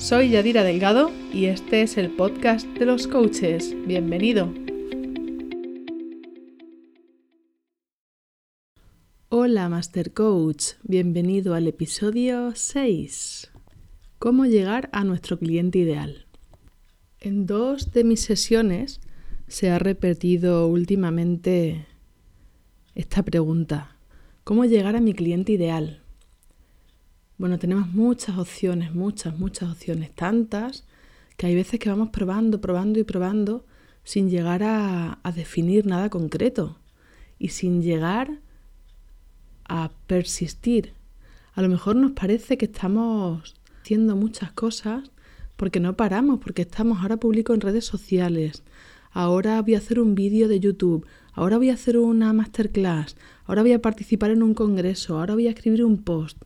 Soy Yadira Delgado y este es el podcast de los coaches. Bienvenido. Hola Master Coach, bienvenido al episodio 6. ¿Cómo llegar a nuestro cliente ideal? En dos de mis sesiones se ha repetido últimamente esta pregunta. ¿Cómo llegar a mi cliente ideal? Bueno, tenemos muchas opciones, muchas, muchas opciones, tantas que hay veces que vamos probando, probando y probando sin llegar a, definir nada concreto y sin llegar a persistir. A lo mejor nos parece que estamos haciendo muchas cosas porque no paramos, porque estamos, ahora publico en redes sociales, ahora voy a hacer un vídeo de YouTube, ahora voy a hacer una masterclass, ahora voy a participar en un congreso, ahora voy a escribir un post,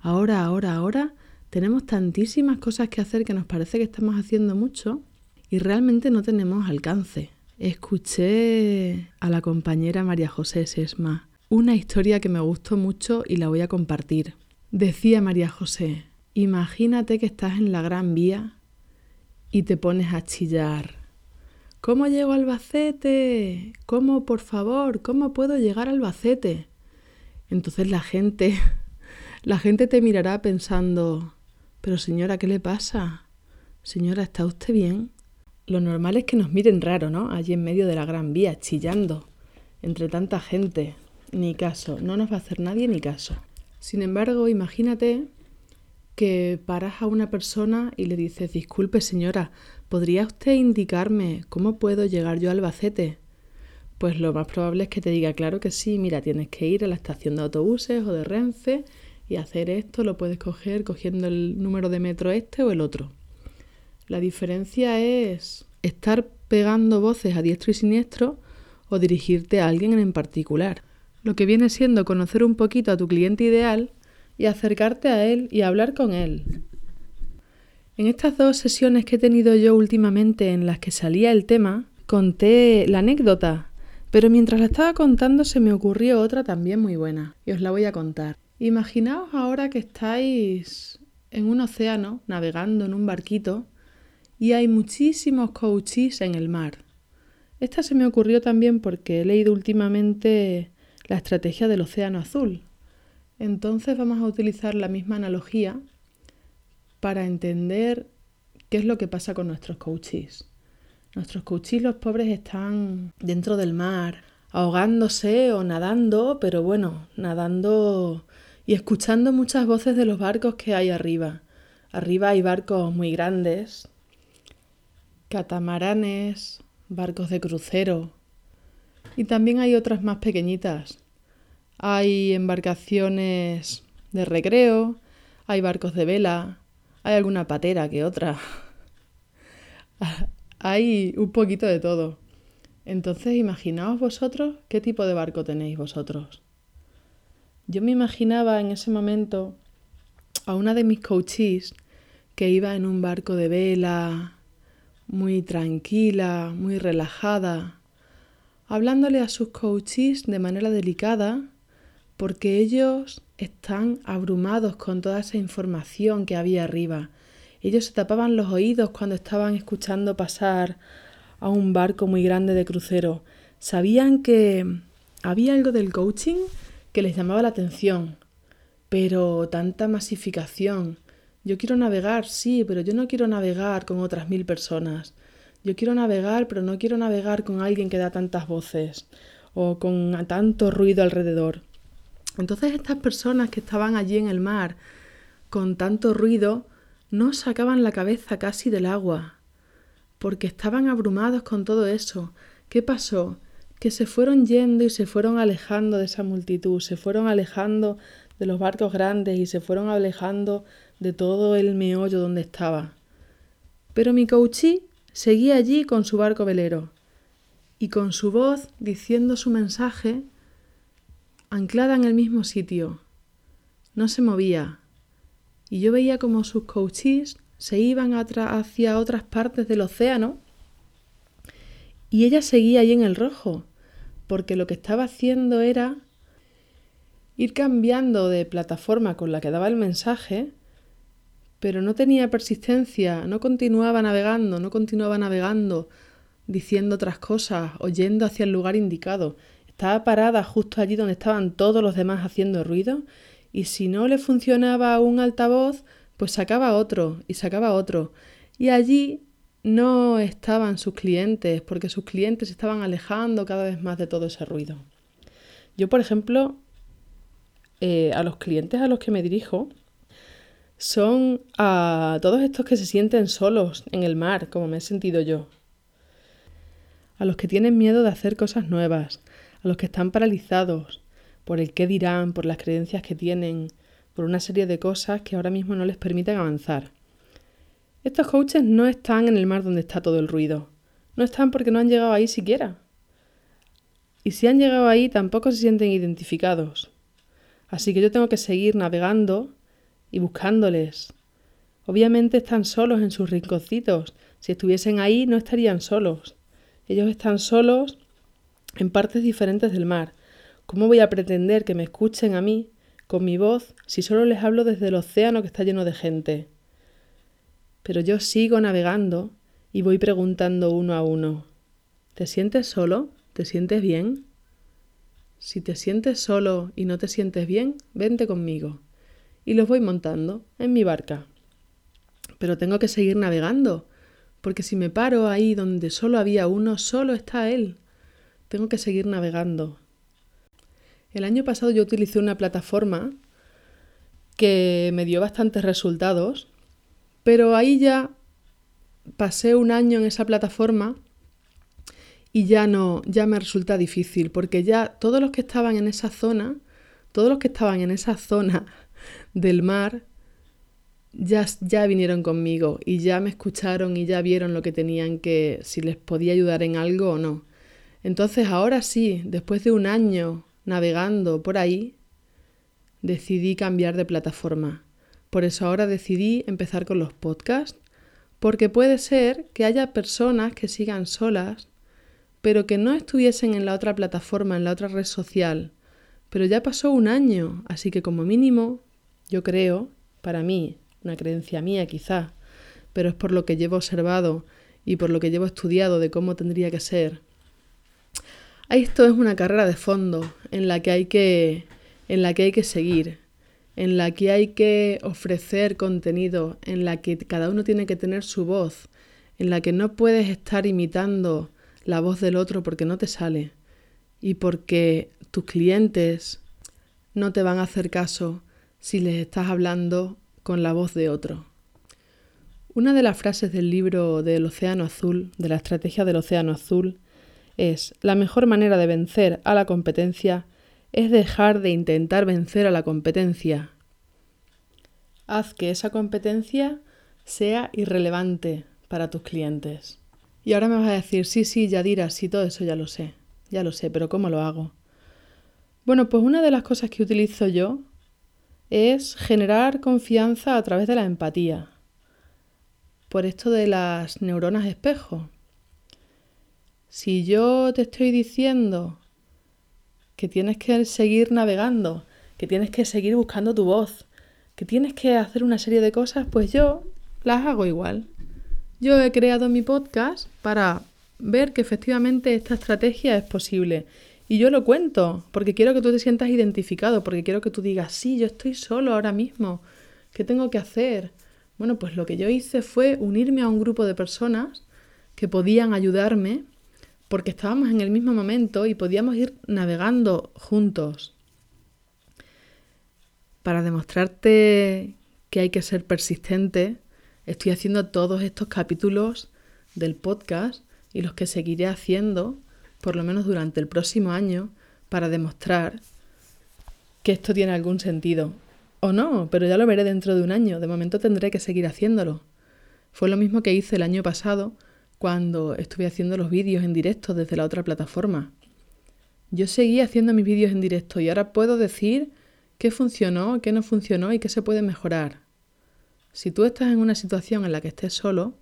ahora, ahora, ahora, tenemos tantísimas cosas que hacer que nos parece que estamos haciendo mucho y realmente no tenemos alcance. Escuché a la compañera María José Sesma una historia que me gustó mucho y la voy a compartir. Decía María José, imagínate que estás en la Gran Vía y te pones a chillar. ¿Cómo llego a Albacete? ¿Cómo, por favor? ¿Cómo puedo llegar a Albacete? Entonces la gente la gente te mirará pensando, pero señora, ¿qué le pasa? Señora, ¿está usted bien? Lo normal es que nos miren raro, ¿no? Allí en medio de la gran vía, chillando, entre tanta gente. Ni caso, no nos va a hacer nadie ni caso. Sin embargo, imagínate que paras a una persona y le dices, disculpe señora, ¿podría usted indicarme cómo puedo llegar yo a Albacete? Pues lo más probable es que te diga, claro que sí, mira, tienes que ir a la estación de autobuses o de Renfe y hacer esto lo puedes coger cogiendo el número de metro este o el otro. La diferencia es estar pegando voces a diestro y siniestro o dirigirte a alguien en particular. Lo que viene siendo conocer un poquito a tu cliente ideal y acercarte a él y hablar con él. En estas dos sesiones que he tenido yo últimamente en las que salía el tema, conté la anécdota, pero mientras la estaba contando se me ocurrió otra también muy buena y os la voy a contar. Imaginaos ahora que estáis en un océano navegando en un barquito y hay muchísimos coaches en el mar. Esta se me ocurrió también porque he leído últimamente la estrategia del océano azul. Entonces vamos a utilizar la misma analogía para entender qué es lo que pasa con nuestros coaches. Nuestros coaches, los pobres, están dentro del mar, ahogándose o nadando, pero bueno, nadando y escuchando muchas voces de los barcos que hay arriba. Arriba hay barcos muy grandes, catamaranes, barcos de crucero y también hay otras más pequeñitas. Hay embarcaciones de recreo, hay barcos de vela, hay alguna patera que otra. hay un poquito de todo. Entonces, imaginaos vosotros qué tipo de barco tenéis vosotros. Yo me imaginaba en ese momento a una de mis coaches que iba en un barco de vela, muy tranquila, muy relajada, hablándole a sus coaches de manera delicada, porque ellos están abrumados con toda esa información que había arriba. Ellos se tapaban los oídos cuando estaban escuchando pasar a un barco muy grande de crucero. Sabían que había algo del coaching que les llamaba la atención. Pero tanta masificación. Yo quiero navegar, sí, pero yo no quiero navegar con otras mil personas. Yo quiero navegar, pero no quiero navegar con alguien que da tantas voces o con tanto ruido alrededor. Entonces estas personas que estaban allí en el mar con tanto ruido no sacaban la cabeza casi del agua, porque estaban abrumados con todo eso. ¿Qué pasó? Que se fueron yendo y se fueron alejando de esa multitud, se fueron alejando de los barcos grandes y se fueron alejando de todo el meollo donde estaba. Pero mi coachí seguía allí con su barco velero y con su voz diciendo su mensaje anclada en el mismo sitio. No se movía. Y yo veía como sus coaches se iban hacia otras partes del océano y ella seguía ahí en el rojo, porque lo que estaba haciendo era ir cambiando de plataforma con la que daba el mensaje, pero no tenía persistencia, no continuaba navegando, no continuaba navegando, diciendo otras cosas, oyendo hacia el lugar indicado. Estaba parada justo allí donde estaban todos los demás haciendo ruido y si no le funcionaba un altavoz, pues sacaba otro y sacaba otro. Y allí no estaban sus clientes porque sus clientes se estaban alejando cada vez más de todo ese ruido. Yo, por ejemplo, eh, a los clientes a los que me dirijo son a todos estos que se sienten solos en el mar, como me he sentido yo. A los que tienen miedo de hacer cosas nuevas, a los que están paralizados por el qué dirán, por las creencias que tienen, por una serie de cosas que ahora mismo no les permiten avanzar. Estos coaches no están en el mar donde está todo el ruido. No están porque no han llegado ahí siquiera. Y si han llegado ahí tampoco se sienten identificados. Así que yo tengo que seguir navegando y buscándoles. Obviamente están solos en sus rinconcitos. Si estuviesen ahí no estarían solos. Ellos están solos en partes diferentes del mar. ¿Cómo voy a pretender que me escuchen a mí con mi voz si solo les hablo desde el océano que está lleno de gente? Pero yo sigo navegando y voy preguntando uno a uno. ¿Te sientes solo? ¿Te sientes bien? Si te sientes solo y no te sientes bien, vente conmigo. Y los voy montando en mi barca. Pero tengo que seguir navegando, porque si me paro ahí donde solo había uno, solo está él. Tengo que seguir navegando. El año pasado yo utilicé una plataforma que me dio bastantes resultados, pero ahí ya pasé un año en esa plataforma y ya no, ya me resulta difícil, porque ya todos los que estaban en esa zona, todos los que estaban en esa zona del mar, ya, ya vinieron conmigo y ya me escucharon y ya vieron lo que tenían que, si les podía ayudar en algo o no. Entonces ahora sí, después de un año navegando por ahí, decidí cambiar de plataforma. Por eso ahora decidí empezar con los podcasts, porque puede ser que haya personas que sigan solas pero que no estuviesen en la otra plataforma, en la otra red social. Pero ya pasó un año, así que como mínimo, yo creo, para mí, una creencia mía quizá, pero es por lo que llevo observado y por lo que llevo estudiado de cómo tendría que ser. Esto es una carrera de fondo en la que hay que, en la que, hay que seguir, en la que hay que ofrecer contenido, en la que cada uno tiene que tener su voz, en la que no puedes estar imitando la voz del otro porque no te sale y porque tus clientes no te van a hacer caso si les estás hablando con la voz de otro. Una de las frases del libro del Océano Azul, de la estrategia del Océano Azul, es, la mejor manera de vencer a la competencia es dejar de intentar vencer a la competencia. Haz que esa competencia sea irrelevante para tus clientes. Y ahora me vas a decir, sí, sí, Yadira, sí, todo eso ya lo sé, ya lo sé, pero ¿cómo lo hago? Bueno, pues una de las cosas que utilizo yo es generar confianza a través de la empatía, por esto de las neuronas espejo. Si yo te estoy diciendo que tienes que seguir navegando, que tienes que seguir buscando tu voz, que tienes que hacer una serie de cosas, pues yo las hago igual. Yo he creado mi podcast para ver que efectivamente esta estrategia es posible. Y yo lo cuento, porque quiero que tú te sientas identificado, porque quiero que tú digas, sí, yo estoy solo ahora mismo. ¿Qué tengo que hacer? Bueno, pues lo que yo hice fue unirme a un grupo de personas que podían ayudarme, porque estábamos en el mismo momento y podíamos ir navegando juntos. Para demostrarte que hay que ser persistente, Estoy haciendo todos estos capítulos del podcast y los que seguiré haciendo, por lo menos durante el próximo año, para demostrar que esto tiene algún sentido. O no, pero ya lo veré dentro de un año. De momento tendré que seguir haciéndolo. Fue lo mismo que hice el año pasado cuando estuve haciendo los vídeos en directo desde la otra plataforma. Yo seguí haciendo mis vídeos en directo y ahora puedo decir qué funcionó, qué no funcionó y qué se puede mejorar. Si tú estás en una situación en la que estés solo,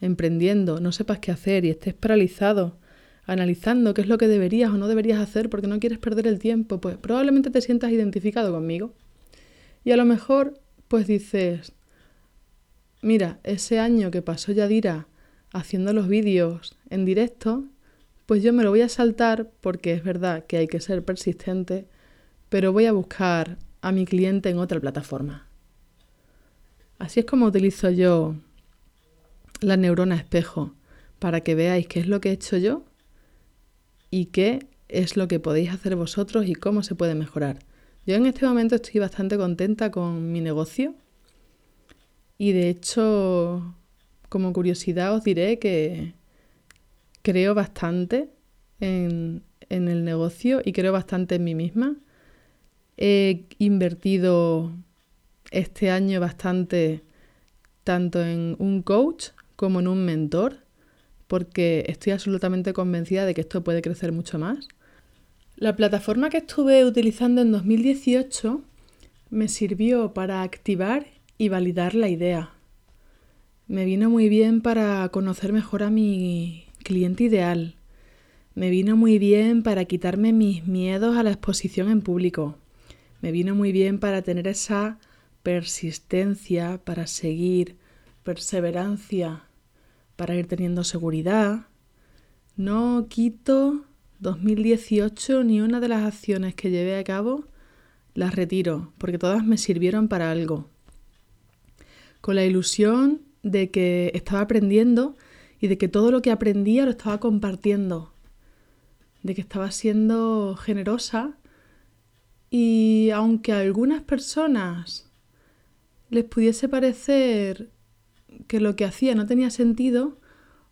emprendiendo, no sepas qué hacer y estés paralizado, analizando qué es lo que deberías o no deberías hacer porque no quieres perder el tiempo, pues probablemente te sientas identificado conmigo. Y a lo mejor, pues dices, mira, ese año que pasó Yadira haciendo los vídeos en directo, pues yo me lo voy a saltar porque es verdad que hay que ser persistente, pero voy a buscar a mi cliente en otra plataforma. Así es como utilizo yo la neurona espejo para que veáis qué es lo que he hecho yo y qué es lo que podéis hacer vosotros y cómo se puede mejorar. Yo en este momento estoy bastante contenta con mi negocio y de hecho como curiosidad os diré que creo bastante en, el negocio y creo bastante en mí misma. He invertido este año bastante tanto en un coach como en un mentor, porque estoy absolutamente convencida de que esto puede crecer mucho más. La plataforma que estuve utilizando en 2018 me sirvió para activar y validar la idea me vino muy bien para conocer mejor a mi cliente ideal. Me vino muy bien para quitarme mis miedos a la exposición en público. Me vino muy bien para tener esa persistencia, para seguir, perseverancia, para ir teniendo seguridad. No quito 2018 ni una de las acciones que llevé a cabo, las retiro, porque todas me sirvieron para algo. Con la ilusión de que estaba aprendiendo y de que todo lo que aprendía lo estaba compartiendo, de que estaba siendo generosa y aunque a algunas personas les pudiese parecer que lo que hacía no tenía sentido,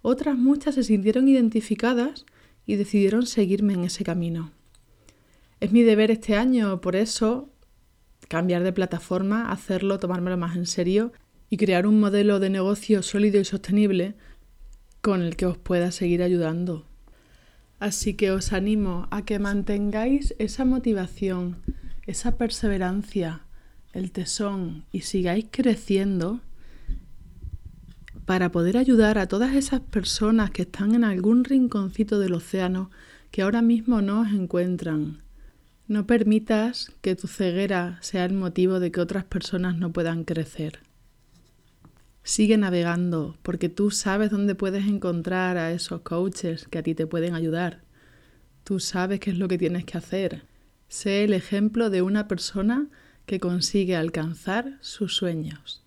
otras muchas se sintieron identificadas y decidieron seguirme en ese camino. Es mi deber este año, por eso, cambiar de plataforma, hacerlo, tomármelo más en serio y crear un modelo de negocio sólido y sostenible con el que os pueda seguir ayudando. Así que os animo a que mantengáis esa motivación, esa perseverancia, el tesón y sigáis creciendo para poder ayudar a todas esas personas que están en algún rinconcito del océano que ahora mismo no os encuentran. No permitas que tu ceguera sea el motivo de que otras personas no puedan crecer. Sigue navegando porque tú sabes dónde puedes encontrar a esos coaches que a ti te pueden ayudar. Tú sabes qué es lo que tienes que hacer. Sé el ejemplo de una persona que consigue alcanzar sus sueños.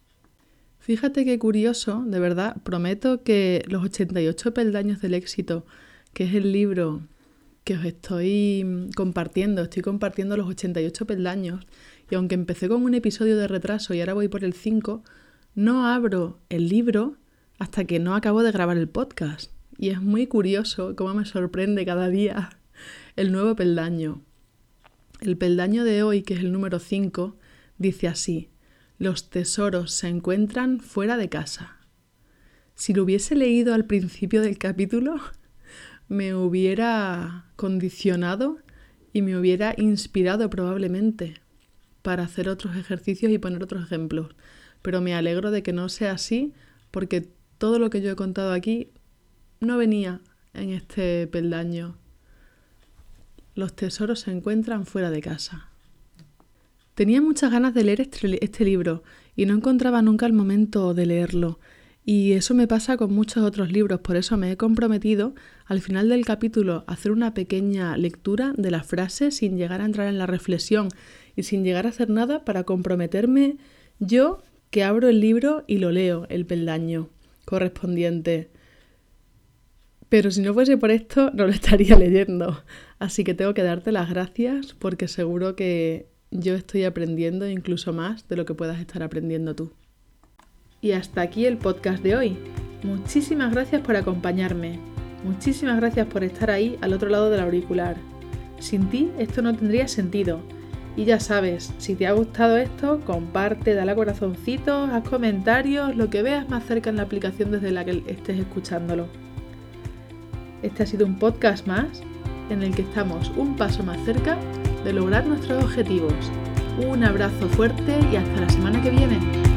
Fíjate qué curioso, de verdad, prometo que los 88 peldaños del éxito, que es el libro que os estoy compartiendo, estoy compartiendo los 88 peldaños, y aunque empecé con un episodio de retraso y ahora voy por el 5, no abro el libro hasta que no acabo de grabar el podcast. Y es muy curioso cómo me sorprende cada día el nuevo peldaño. El peldaño de hoy, que es el número 5, dice así, los tesoros se encuentran fuera de casa. Si lo hubiese leído al principio del capítulo, me hubiera condicionado y me hubiera inspirado probablemente para hacer otros ejercicios y poner otros ejemplos pero me alegro de que no sea así porque todo lo que yo he contado aquí no venía en este peldaño. Los tesoros se encuentran fuera de casa. Tenía muchas ganas de leer este, este, libro y no encontraba nunca el momento de leerlo. Y eso me pasa con muchos otros libros, por eso me he comprometido al final del capítulo a hacer una pequeña lectura de la frase sin llegar a entrar en la reflexión y sin llegar a hacer nada para comprometerme yo que abro el libro y lo leo, el peldaño correspondiente. Pero si no fuese por esto, no lo estaría leyendo. Así que tengo que darte las gracias porque seguro que yo estoy aprendiendo incluso más de lo que puedas estar aprendiendo tú. Y hasta aquí el podcast de hoy. Muchísimas gracias por acompañarme. Muchísimas gracias por estar ahí al otro lado del auricular. Sin ti esto no tendría sentido Y ya sabes, si te ha gustado esto, comparte, dale a corazoncitos, haz comentarios, lo que veas más cerca en la aplicación desde la que estés escuchándolo. Este ha sido un podcast más en el que estamos un paso más cerca de lograr nuestros objetivos. Un abrazo fuerte y hasta la semana que viene.